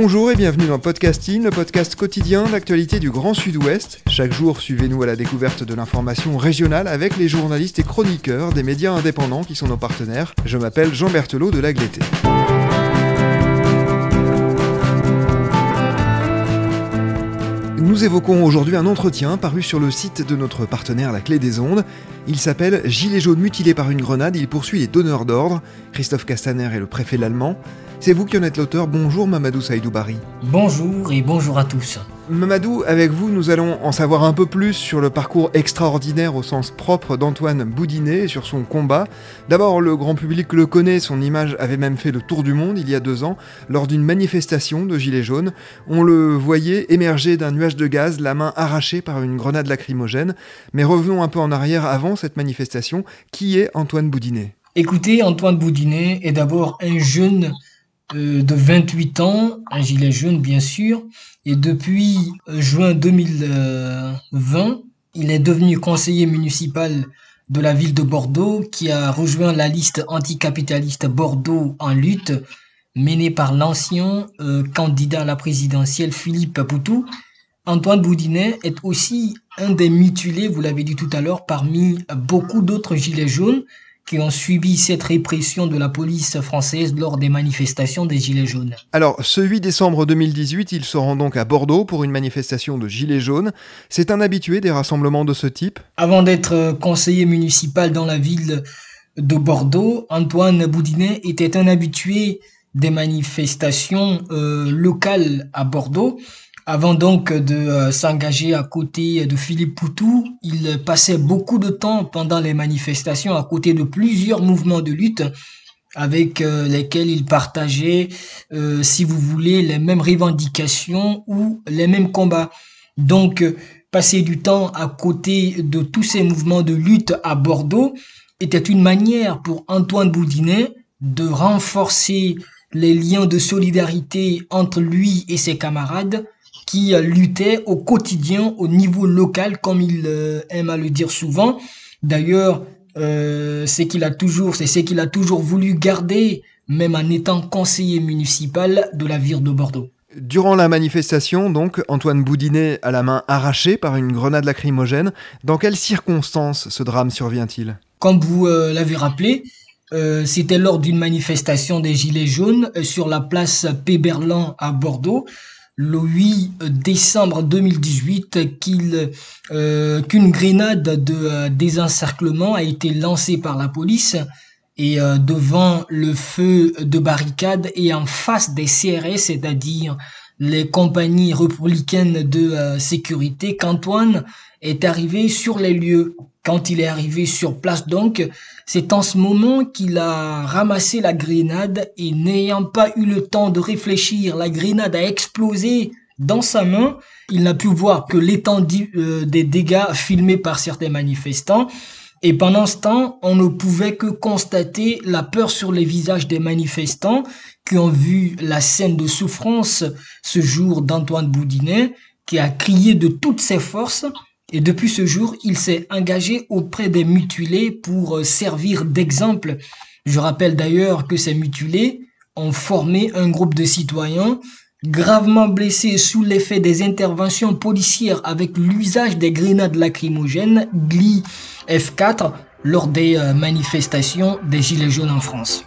Bonjour et bienvenue dans Podcasting, le podcast quotidien d'actualité du Grand Sud-Ouest. Chaque jour, suivez-nous à la découverte de l'information régionale avec les journalistes et chroniqueurs des médias indépendants qui sont nos partenaires. Je m'appelle Jean Berthelot de Lagleté. Nous évoquons aujourd'hui un entretien paru sur le site de notre partenaire La Clé des Ondes. Il s'appelle Gilets jaunes mutilés par une grenade. Il poursuit les donneurs d'ordre. Christophe Castaner est le préfet l'allemand. C'est vous qui en êtes l'auteur. Bonjour Mamadou Saïdou-Bari. Bonjour et bonjour à tous. Mamadou, avec vous, nous allons en savoir un peu plus sur le parcours extraordinaire au sens propre d'Antoine Boudinet et sur son combat. D'abord, le grand public le connaît, son image avait même fait le tour du monde il y a deux ans, lors d'une manifestation de Gilets jaunes. On le voyait émerger d'un nuage de gaz, la main arrachée par une grenade lacrymogène. Mais revenons un peu en arrière avant cette manifestation. Qui est Antoine Boudinet? Écoutez, Antoine Boudinet est d'abord un jeune euh, de 28 ans, un gilet jaune bien sûr, et depuis euh, juin 2020, il est devenu conseiller municipal de la ville de Bordeaux qui a rejoint la liste anticapitaliste Bordeaux en lutte menée par l'ancien euh, candidat à la présidentielle Philippe Poutou. Antoine Boudinet est aussi un des mutilés, vous l'avez dit tout à l'heure, parmi beaucoup d'autres gilets jaunes qui ont subi cette répression de la police française lors des manifestations des Gilets jaunes. Alors, ce 8 décembre 2018, il se rend donc à Bordeaux pour une manifestation de Gilets jaunes. C'est un habitué des rassemblements de ce type Avant d'être conseiller municipal dans la ville de Bordeaux, Antoine Boudinet était un habitué des manifestations euh, locales à Bordeaux. Avant donc de euh, s'engager à côté de Philippe Poutou, il passait beaucoup de temps pendant les manifestations à côté de plusieurs mouvements de lutte avec euh, lesquels il partageait, euh, si vous voulez, les mêmes revendications ou les mêmes combats. Donc, passer du temps à côté de tous ces mouvements de lutte à Bordeaux était une manière pour Antoine Boudinet de renforcer les liens de solidarité entre lui et ses camarades qui luttait au quotidien au niveau local, comme il euh, aime à le dire souvent. D'ailleurs, euh, c'est qu'il a toujours, c'est ce qu'il a toujours voulu garder, même en étant conseiller municipal de la ville de Bordeaux. Durant la manifestation, donc, Antoine Boudinet a la main arrachée par une grenade lacrymogène. Dans quelles circonstances ce drame survient-il? Comme vous euh, l'avez rappelé, c'était lors d'une manifestation des Gilets jaunes sur la place Péberlan à Bordeaux le 8 décembre 2018 qu'il euh, qu'une grenade de euh, désencerclement a été lancée par la police et euh, devant le feu de barricade et en face des CRS, c'est-à-dire les compagnies républicaines de sécurité, qu'Antoine est arrivé sur les lieux. Quand il est arrivé sur place donc, c'est en ce moment qu'il a ramassé la grenade et n'ayant pas eu le temps de réfléchir, la grenade a explosé dans sa main. Il n'a pu voir que l'étendue euh, des dégâts filmés par certains manifestants. Et pendant ce temps, on ne pouvait que constater la peur sur les visages des manifestants qui ont vu la scène de souffrance ce jour d'Antoine Boudinet, qui a crié de toutes ses forces et depuis ce jour, il s'est engagé auprès des mutilés pour euh, servir d'exemple. Je rappelle d'ailleurs que ces mutilés ont formé un groupe de citoyens gravement blessés sous l'effet des interventions policières avec l'usage des grenades lacrymogènes GLI F4 lors des euh, manifestations des Gilets jaunes en France.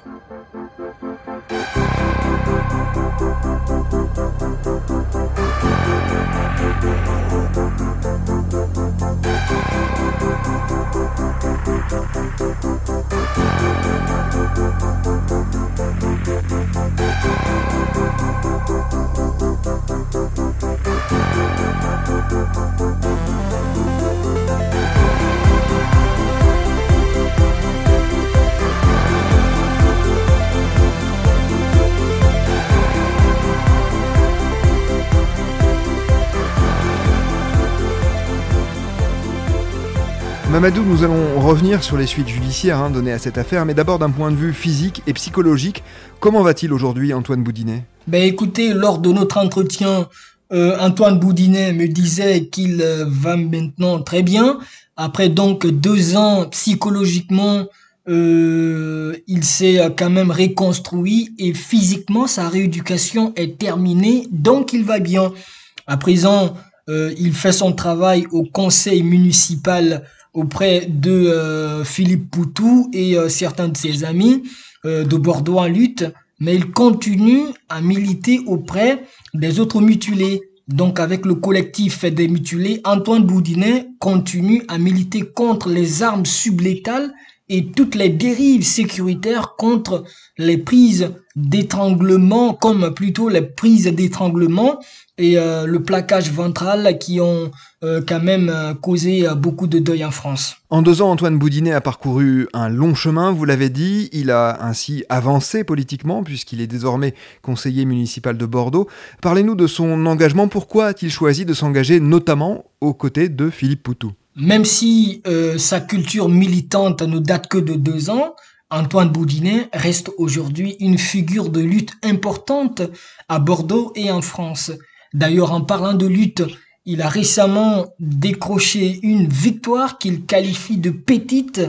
Mamadou, nous allons revenir sur les suites judiciaires hein, données à cette affaire, mais d'abord d'un point de vue physique et psychologique. Comment va-t-il aujourd'hui, Antoine Boudinet? Ben écoutez, lors de notre entretien, euh, Antoine Boudinet me disait qu'il euh, va maintenant très bien. Après donc deux ans psychologiquement, euh, il s'est quand même reconstruit et physiquement sa rééducation est terminée, donc il va bien. À présent, il fait son travail au conseil municipal auprès de euh, Philippe Poutou et euh, certains de ses amis euh, de Bordeaux en lutte, mais il continue à militer auprès des autres mutilés. Donc avec le collectif des mutilés, Antoine Boudinet continue à militer contre les armes sublétales et toutes les dérives sécuritaires contre les prises d'étranglement, comme plutôt les prises d'étranglement et euh, le plaquage ventral qui ont euh, quand même euh, causé beaucoup de deuil en France. En deux ans, Antoine Boudinet a parcouru un long chemin, vous l'avez dit. Il a ainsi avancé politiquement puisqu'il est désormais conseiller municipal de Bordeaux. Parlez-nous de son engagement. Pourquoi a-t-il choisi de s'engager notamment aux côtés de Philippe Poutou? Même si euh, sa culture militante ne date que de deux ans, Antoine Boudinet reste aujourd'hui une figure de lutte importante à Bordeaux et en France. D'ailleurs, en parlant de lutte, il a récemment décroché une victoire qu'il qualifie de petite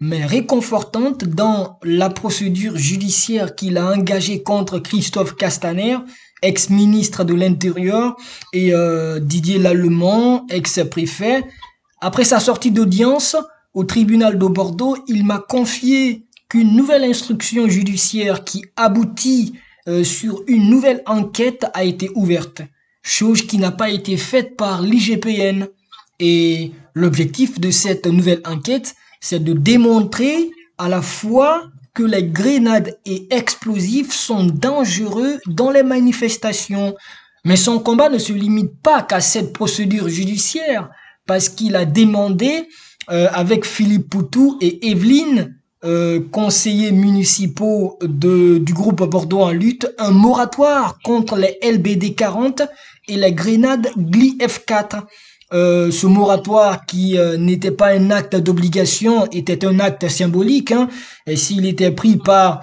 mais réconfortante dans la procédure judiciaire qu'il a engagée contre Christophe Castaner, ex-ministre de l'Intérieur, et euh, Didier Lallemand, ex-préfet, après sa sortie d'audience au tribunal de Bordeaux, il m'a confié qu'une nouvelle instruction judiciaire qui aboutit euh, sur une nouvelle enquête a été ouverte, chose qui n'a pas été faite par l'IGPN. Et l'objectif de cette nouvelle enquête, c'est de démontrer à la fois que les grenades et explosifs sont dangereux dans les manifestations. Mais son combat ne se limite pas qu'à cette procédure judiciaire parce qu'il a demandé euh, avec Philippe Poutou et Evelyne, euh, conseillers municipaux de, du groupe Bordeaux en lutte, un moratoire contre les LBD 40 et les grenades GLI F4. Euh, ce moratoire qui n'était pas un acte d'obligation était un acte symbolique, hein, et s'il était pris par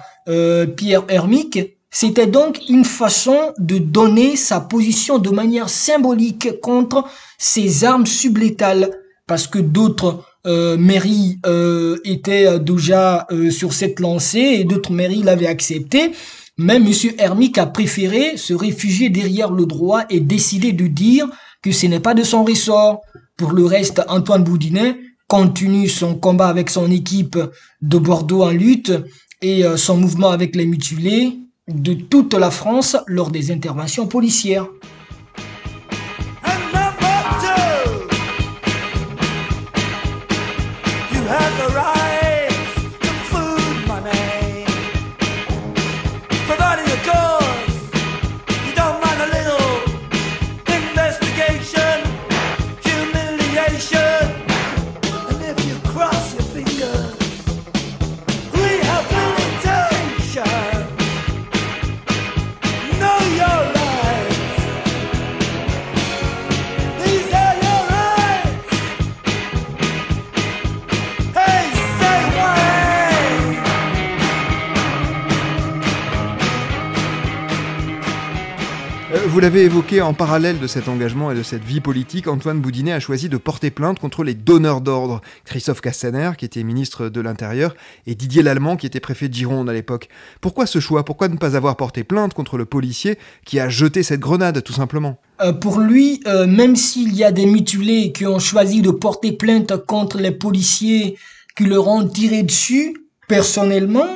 Pierre Hermic, c'était donc une façon de donner sa position de manière symbolique contre ces armes sublétales, parce que d'autres euh, mairies euh, étaient déjà euh, sur cette lancée et d'autres mairies l'avaient accepté. Mais M. Hermic a préféré se réfugier derrière le droit et décider de dire que ce n'est pas de son ressort. Pour le reste, Antoine Boudinet continue son combat avec son équipe de Bordeaux en lutte et son mouvement avec les mutilés de toute la France lors des interventions policières. Vous l'avez évoqué en parallèle de cet engagement et de cette vie politique, Antoine Boudinet a choisi de porter plainte contre les donneurs d'ordre, Christophe Castaner, qui était ministre de l'Intérieur, et Didier Lallemand, qui était préfet de Gironde à l'époque. Pourquoi ce choix? Pourquoi ne pas avoir porté plainte contre le policier qui a jeté cette grenade, tout simplement? Euh, pour lui, euh, même s'il y a des mutilés qui ont choisi de porter plainte contre les policiers qui leur ont tiré dessus, personnellement,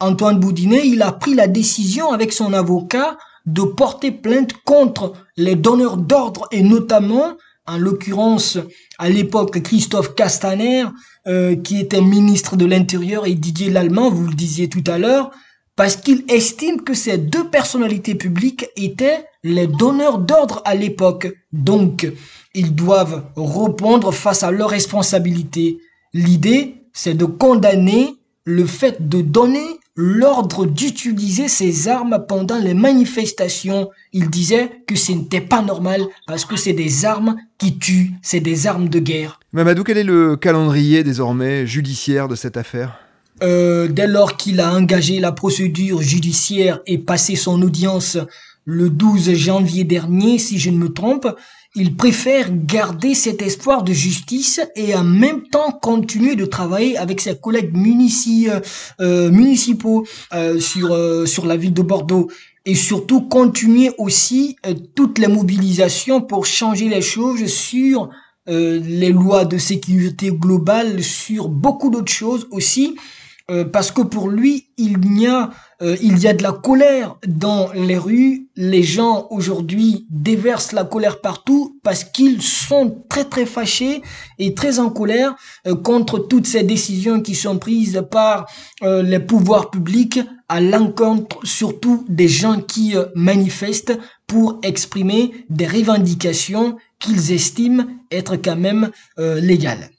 Antoine Boudinet, il a pris la décision avec son avocat de porter plainte contre les donneurs d'ordre et notamment, en l'occurrence, à l'époque, Christophe Castaner, euh, qui était ministre de l'Intérieur, et Didier Lallemand, vous le disiez tout à l'heure, parce qu'il estime que ces deux personnalités publiques étaient les donneurs d'ordre à l'époque. Donc, ils doivent répondre face à leurs responsabilités. L'idée, c'est de condamner le fait de donner l'ordre d'utiliser ces armes pendant les manifestations. Il disait que ce n'était pas normal parce que c'est des armes qui tuent, c'est des armes de guerre. Mamadou, quel est le calendrier désormais judiciaire de cette affaire? Euh, dès lors qu'il a engagé la procédure judiciaire et passé son audience le 12 janvier dernier, si je ne me trompe, il préfère garder cet espoir de justice et en même temps continuer de travailler avec ses collègues euh, euh, municipaux euh, sur, sur la ville de Bordeaux et surtout continuer aussi toutes les mobilisations pour changer les choses sur les lois de sécurité globale, sur beaucoup d'autres choses aussi. Euh, parce que pour lui, il y a euh, il y a de la colère dans les rues. Les gens aujourd'hui déversent la colère partout parce qu'ils sont très très fâchés et très en colère euh, contre toutes ces décisions qui sont prises par les pouvoirs publics à l'encontre surtout des gens qui manifestent pour exprimer des revendications qu'ils estiment être quand même légales.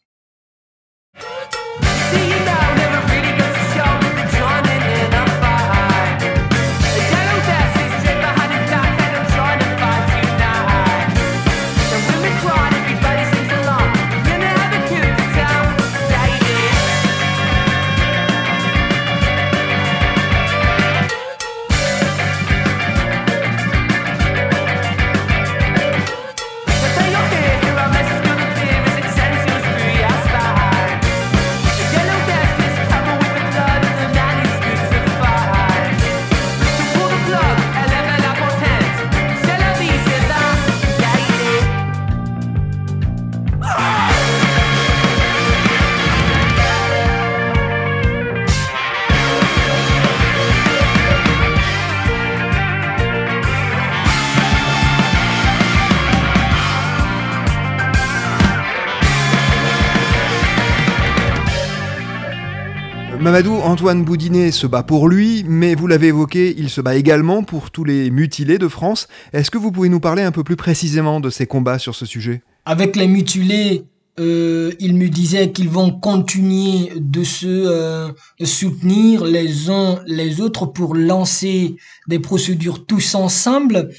Antoine Boudinet se bat pour lui, mais vous l'avez évoqué, il se bat également pour tous les mutilés de France. Est-ce que vous pouvez nous parler un peu plus précisément de ses combats sur ce sujet? Avec les mutilés, euh, il me disait qu'ils vont continuer de se euh, soutenir les uns les autres pour lancer des procédures tous ensemble.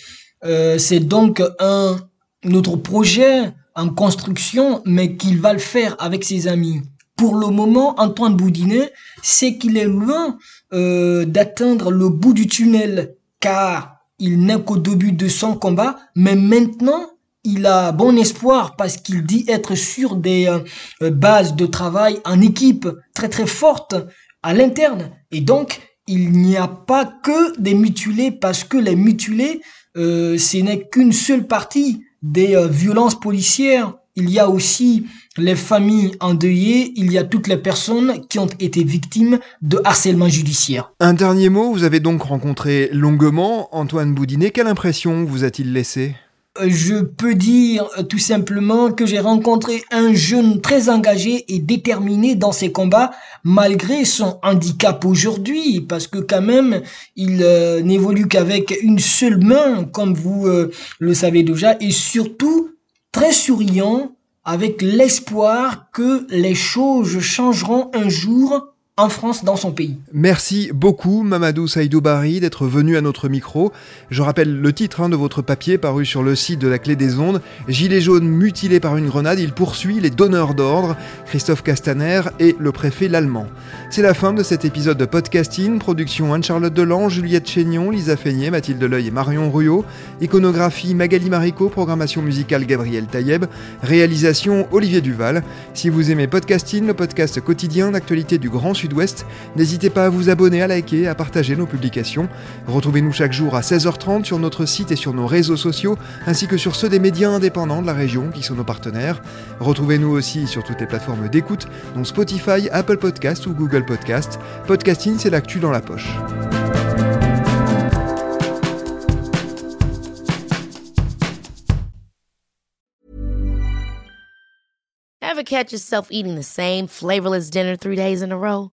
Euh, c'est donc un autre projet en construction, mais qu'il va le faire avec ses amis pour le moment, Antoine Boudinet sait qu'il est loin euh, d'atteindre le bout du tunnel, car il n'est qu'au début de son combat, mais maintenant, il a bon espoir parce qu'il dit être sur des euh, bases de travail en équipe très très fortes à l'interne. Et donc, il n'y a pas que des mutilés parce que les mutilés, euh, ce n'est qu'une seule partie des violences policières il y a aussi les familles endeuillées, il y a toutes les personnes qui ont été victimes de harcèlement judiciaire. Un dernier mot, vous avez donc rencontré longuement Antoine Boudinet. Quelle impression vous a-t-il laissé euh, je peux dire euh, tout simplement que j'ai rencontré un jeune très engagé et déterminé dans ses combats malgré son handicap aujourd'hui parce que quand même il euh, n'évolue qu'avec une seule main comme vous le savez déjà et surtout très souriant, avec l'espoir que les choses changeront un jour en France, dans son pays. Merci beaucoup Mamadou Saïdou Bari d'être venu à notre micro. Je rappelle le titre hein, de votre papier paru sur le site de la Clé des Ondes. Gilet jaune mutilé par une grenade, il poursuit les donneurs d'ordre, Christophe Castaner et le préfet l'Allemand. C'est la fin de cet épisode de podcasting, production Anne-Charlotte Delan, Juliette Chénion, Lisa Feignet, Mathilde Leuil et Marion Ruot, iconographie Magali Marico, programmation musicale Gabriel Taïeb, réalisation Olivier Duval. Si vous aimez podcasting, le podcast quotidien d'actualité du Grand Sud N'hésitez pas à vous abonner, à liker, à partager nos publications. Retrouvez-nous chaque jour à 16h30 sur notre site et sur nos réseaux sociaux, ainsi que sur ceux des médias indépendants de la région qui sont nos partenaires. Retrouvez-nous aussi sur toutes les plateformes d'écoute, dont Spotify, Apple Podcast ou Google Podcast. Podcasting, c'est l'actu dans la poche. Ever catch yourself eating the same flavorless dinner three days in a row?